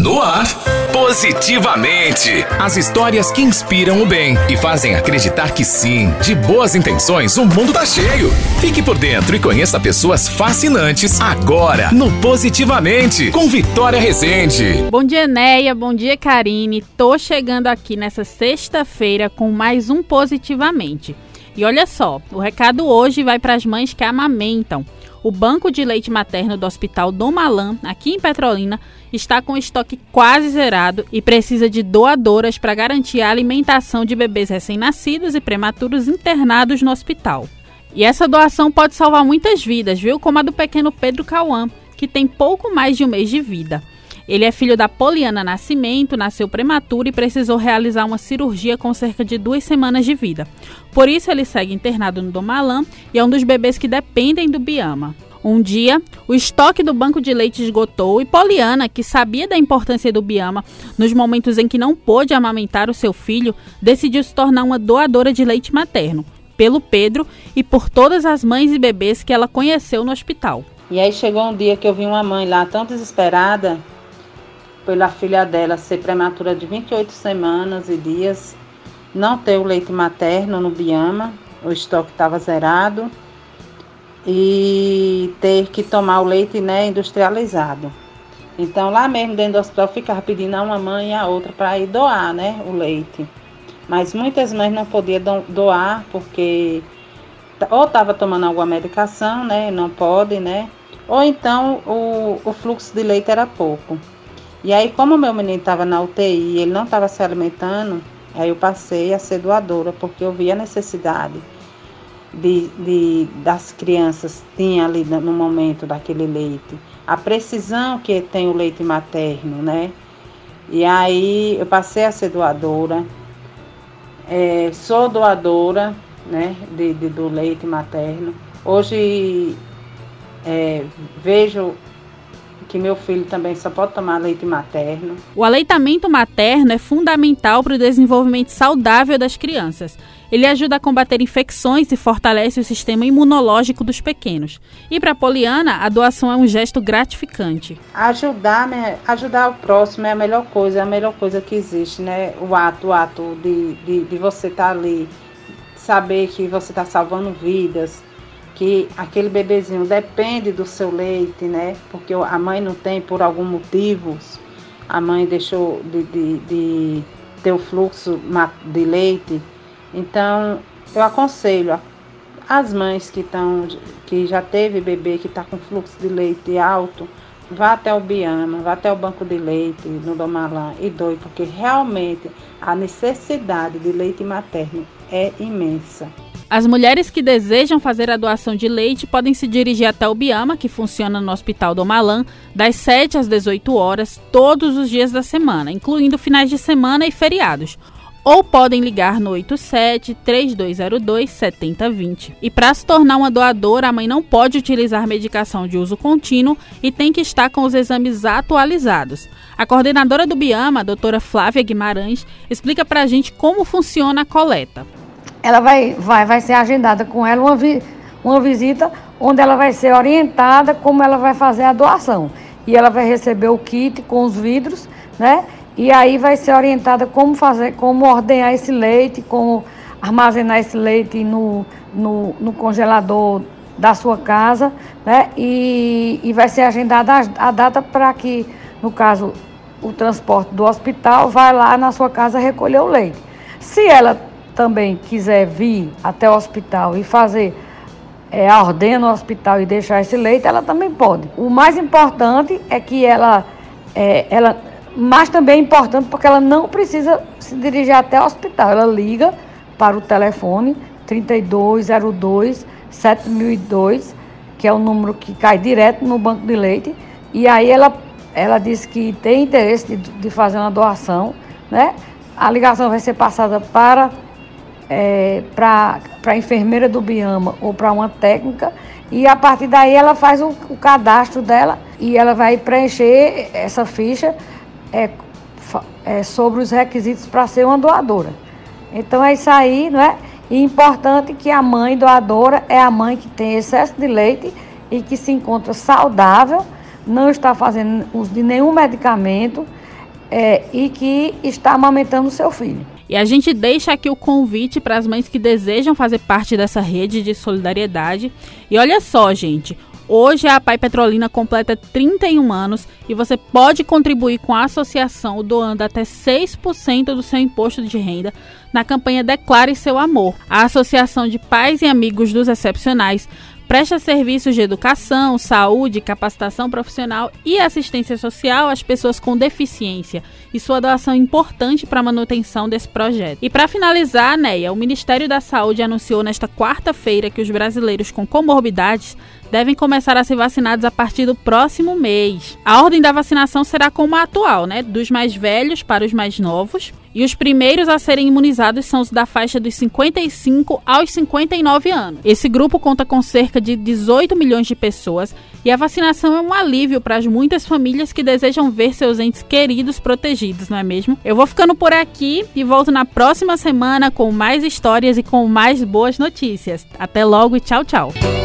No ar, positivamente. As histórias que inspiram o bem e fazem acreditar que sim, de boas intenções, o mundo tá cheio. Fique por dentro e conheça pessoas fascinantes agora no Positivamente, com Vitória Rezende. Bom dia, Neia. Bom dia, Karine. Tô chegando aqui nessa sexta-feira com mais um Positivamente. E olha só, o recado hoje vai para as mães que amamentam. O banco de leite materno do Hospital Dom Malan, aqui em Petrolina, está com estoque quase zerado e precisa de doadoras para garantir a alimentação de bebês recém-nascidos e prematuros internados no hospital. E essa doação pode salvar muitas vidas, viu? Como a do pequeno Pedro Cauã, que tem pouco mais de um mês de vida. Ele é filho da Poliana Nascimento, nasceu prematuro e precisou realizar uma cirurgia com cerca de duas semanas de vida. Por isso, ele segue internado no Domalan e é um dos bebês que dependem do Biama. Um dia, o estoque do banco de leite esgotou e Poliana, que sabia da importância do Biama nos momentos em que não pôde amamentar o seu filho, decidiu se tornar uma doadora de leite materno, pelo Pedro e por todas as mães e bebês que ela conheceu no hospital. E aí chegou um dia que eu vi uma mãe lá tão desesperada pela filha dela ser prematura de 28 semanas e dias, não ter o leite materno no Biama, o estoque estava zerado, e ter que tomar o leite né, industrializado. Então lá mesmo dentro do hospital ficava pedindo a uma mãe e a outra para ir doar né, o leite. Mas muitas mães não podiam doar porque ou estava tomando alguma medicação, né? Não pode, né? Ou então o, o fluxo de leite era pouco. E aí, como meu menino estava na UTI e ele não estava se alimentando, aí eu passei a ser doadora, porque eu vi a necessidade de, de, das crianças tinha ali no momento daquele leite, a precisão que tem o leite materno, né? E aí eu passei a ser doadora, é, sou doadora, né, de, de, do leite materno. Hoje é, vejo que meu filho também só pode tomar leite materno. O aleitamento materno é fundamental para o desenvolvimento saudável das crianças. Ele ajuda a combater infecções e fortalece o sistema imunológico dos pequenos. E para Poliana, a doação é um gesto gratificante. Ajudar, né? ajudar o próximo é a melhor coisa, é a melhor coisa que existe, né? O ato, o ato de, de, de você estar tá ali, saber que você está salvando vidas, que aquele bebezinho depende do seu leite, né? Porque a mãe não tem por algum motivo, a mãe deixou de, de, de ter o fluxo de leite. Então, eu aconselho as mães que estão, que já teve bebê que está com fluxo de leite alto, vá até o Biama, vá até o banco de leite no Domalã e doe, porque realmente a necessidade de leite materno é imensa. As mulheres que desejam fazer a doação de leite podem se dirigir até o Biama, que funciona no Hospital do Malan, das 7 às 18 horas, todos os dias da semana, incluindo finais de semana e feriados. Ou podem ligar no 87 3202 7020. E para se tornar uma doadora, a mãe não pode utilizar medicação de uso contínuo e tem que estar com os exames atualizados. A coordenadora do Biama, a doutora Flávia Guimarães, explica para a gente como funciona a coleta ela vai, vai, vai ser agendada com ela uma, vi, uma visita onde ela vai ser orientada como ela vai fazer a doação. E ela vai receber o kit com os vidros, né? E aí vai ser orientada como fazer, como ordenhar esse leite, como armazenar esse leite no, no, no congelador da sua casa, né? E, e vai ser agendada a, a data para que, no caso, o transporte do hospital vai lá na sua casa recolher o leite. Se ela também quiser vir até o hospital e fazer é, a ordem no hospital e deixar esse leite, ela também pode. O mais importante é que ela, é, ela, mas também é importante porque ela não precisa se dirigir até o hospital. Ela liga para o telefone 3202 7002, que é o número que cai direto no banco de leite, e aí ela, ela diz que tem interesse de, de fazer uma doação, né? A ligação vai ser passada para é, para a enfermeira do Biama ou para uma técnica e a partir daí ela faz o, o, cadastro dela e ela vai preencher essa ficha é, é, sobre os requisitos para ser uma doadora. Então é isso aí, não é? E importante que a mãe doadora é a mãe que tem excesso de leite e que se encontra saudável, não está fazendo uso de nenhum medicamento, é, e que está amamentando seu filho. E a gente deixa aqui o convite para as mães que desejam fazer parte dessa rede de solidariedade. E olha só, gente, Hoje a Pai Petrolina completa 31 anos e você pode contribuir com a associação doando até 6% do seu imposto de renda na campanha Declare Seu Amor. A Associação de Pais e Amigos dos Excepcionais presta serviços de educação, saúde, capacitação profissional e assistência social às pessoas com deficiência, e sua doação é importante para a manutenção desse projeto. E para finalizar, Neia, o Ministério da Saúde anunciou nesta quarta-feira que os brasileiros com comorbidades devem começar a ser vacinados a partir do próximo mês. A ordem da vacinação será como a atual, né? Dos mais velhos para os mais novos. E os primeiros a serem imunizados são os da faixa dos 55 aos 59 anos. Esse grupo conta com cerca de 18 milhões de pessoas e a vacinação é um alívio para as muitas famílias que desejam ver seus entes queridos protegidos, não é mesmo? Eu vou ficando por aqui e volto na próxima semana com mais histórias e com mais boas notícias. Até logo e tchau, tchau.